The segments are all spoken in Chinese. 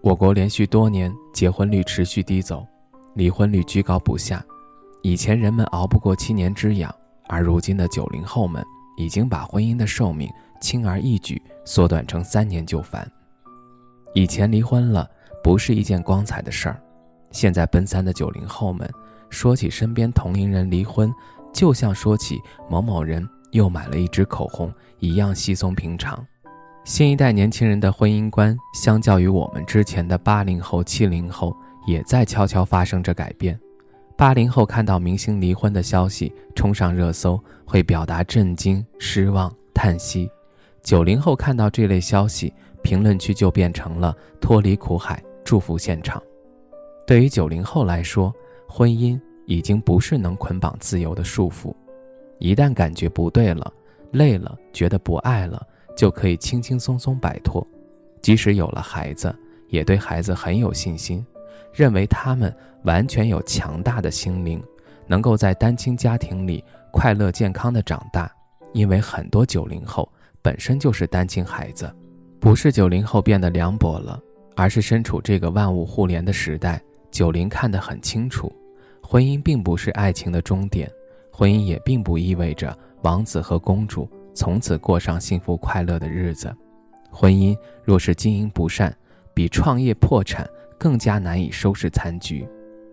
我国连续多年结婚率持续低走，离婚率居高不下。以前人们熬不过七年之痒，而如今的九零后们已经把婚姻的寿命轻而易举缩短成三年就烦。以前离婚了不是一件光彩的事儿，现在奔三的九零后们说起身边同龄人离婚，就像说起某某人又买了一支口红一样稀松平常。新一代年轻人的婚姻观，相较于我们之前的八零后、七零后，也在悄悄发生着改变。八零后看到明星离婚的消息冲上热搜，会表达震惊、失望、叹息；九零后看到这类消息，评论区就变成了脱离苦海、祝福现场。对于九零后来说，婚姻已经不是能捆绑自由的束缚，一旦感觉不对了、累了、觉得不爱了。就可以轻轻松松摆脱，即使有了孩子，也对孩子很有信心，认为他们完全有强大的心灵，能够在单亲家庭里快乐健康的长大。因为很多九零后本身就是单亲孩子，不是九零后变得凉薄了，而是身处这个万物互联的时代，九零看得很清楚，婚姻并不是爱情的终点，婚姻也并不意味着王子和公主。从此过上幸福快乐的日子。婚姻若是经营不善，比创业破产更加难以收拾残局。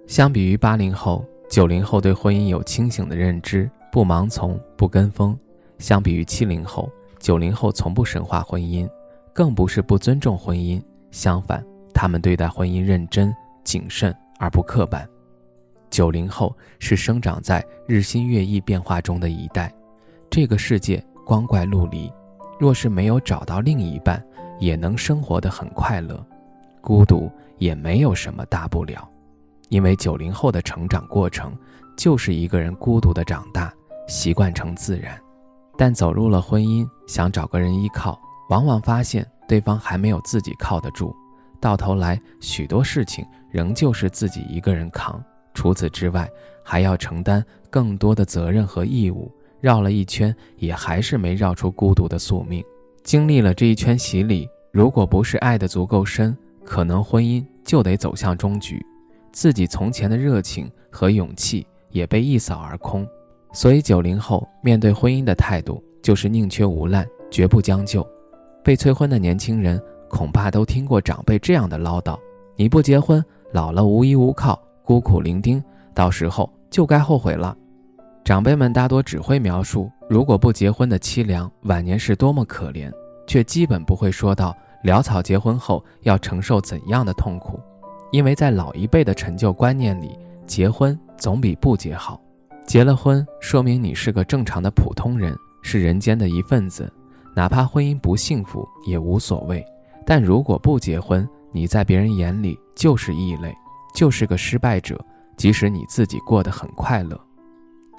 相比于八零后、九零后对婚姻有清醒的认知，不盲从、不跟风；相比于七零后、九零后从不神化婚姻，更不是不尊重婚姻，相反，他们对待婚姻认真、谨慎而不刻板。九零后是生长在日新月异变化中的一代，这个世界。光怪陆离，若是没有找到另一半，也能生活得很快乐，孤独也没有什么大不了。因为九零后的成长过程就是一个人孤独的长大，习惯成自然。但走入了婚姻，想找个人依靠，往往发现对方还没有自己靠得住，到头来许多事情仍旧是自己一个人扛。除此之外，还要承担更多的责任和义务。绕了一圈，也还是没绕出孤独的宿命。经历了这一圈洗礼，如果不是爱得足够深，可能婚姻就得走向终局。自己从前的热情和勇气也被一扫而空。所以，九零后面对婚姻的态度就是宁缺毋滥，绝不将就。被催婚的年轻人恐怕都听过长辈这样的唠叨：“你不结婚，老了无依无靠，孤苦伶仃，到时候就该后悔了。”长辈们大多只会描述如果不结婚的凄凉，晚年是多么可怜，却基本不会说到潦草结婚后要承受怎样的痛苦。因为在老一辈的陈旧观念里，结婚总比不结好。结了婚，说明你是个正常的普通人，是人间的一份子，哪怕婚姻不幸福也无所谓。但如果不结婚，你在别人眼里就是异类，就是个失败者，即使你自己过得很快乐。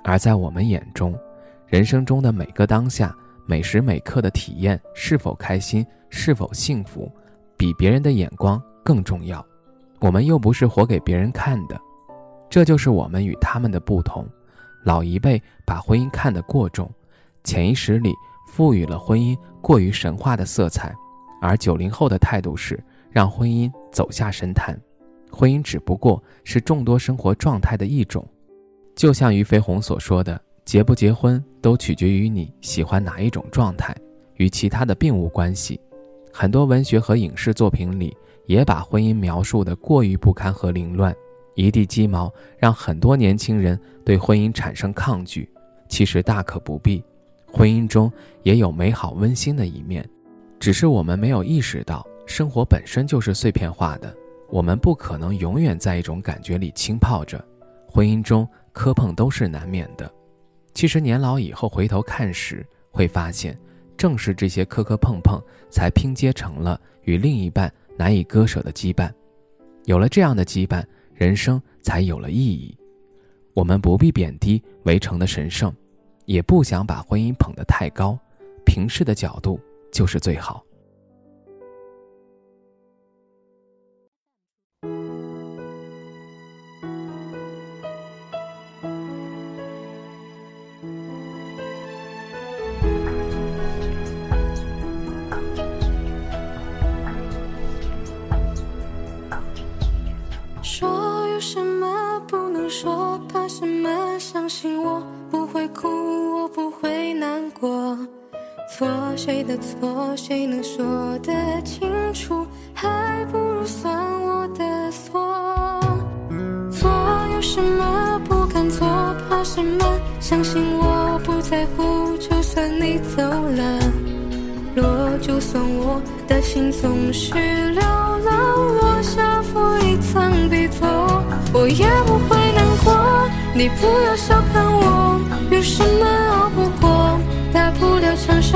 而在我们眼中，人生中的每个当下、每时每刻的体验是否开心、是否幸福，比别人的眼光更重要。我们又不是活给别人看的，这就是我们与他们的不同。老一辈把婚姻看得过重，潜意识里赋予了婚姻过于神话的色彩，而九零后的态度是让婚姻走下神坛。婚姻只不过是众多生活状态的一种。就像俞飞鸿所说的，结不结婚都取决于你喜欢哪一种状态，与其他的并无关系。很多文学和影视作品里也把婚姻描述的过于不堪和凌乱，一地鸡毛，让很多年轻人对婚姻产生抗拒。其实大可不必，婚姻中也有美好温馨的一面，只是我们没有意识到，生活本身就是碎片化的，我们不可能永远在一种感觉里浸泡着。婚姻中。磕碰都是难免的，其实年老以后回头看时，会发现，正是这些磕磕碰碰，才拼接成了与另一半难以割舍的羁绊。有了这样的羁绊，人生才有了意义。我们不必贬低围城的神圣，也不想把婚姻捧得太高，平视的角度就是最好。错谁的错，谁能说得清楚？还不如算我的错。错有什么不敢做，怕什么？相信我不在乎，就算你走了，落就算我的心总是流浪，落下负一层地走，我也不会难过。你不要小看我，有什么熬不过？大不了唱首，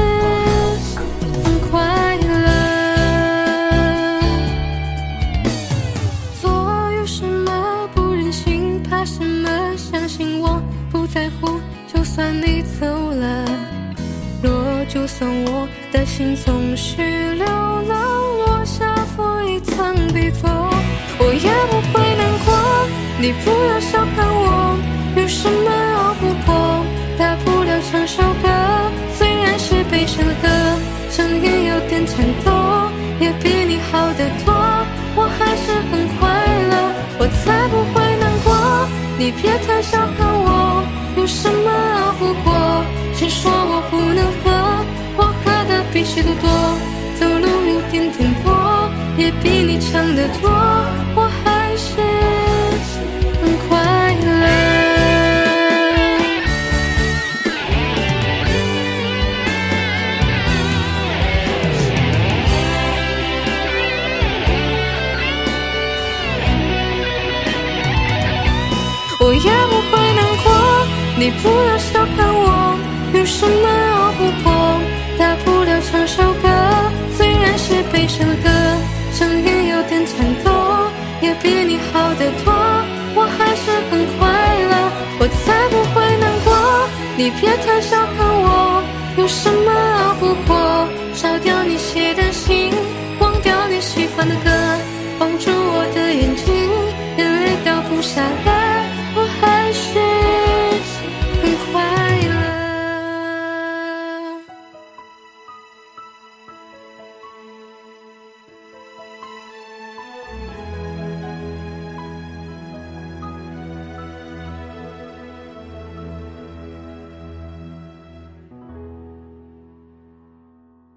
在乎就算你走了。若就算我的心总是流浪，落下负一层地走，我也不会难过。你不要小看我，有什么熬不过？大不了唱首歌，虽然是悲伤的歌，声音有点颤抖，也比你好得多。我还是很快乐，我才不会难过。你别太小比你强得多，我别太小看我，有什么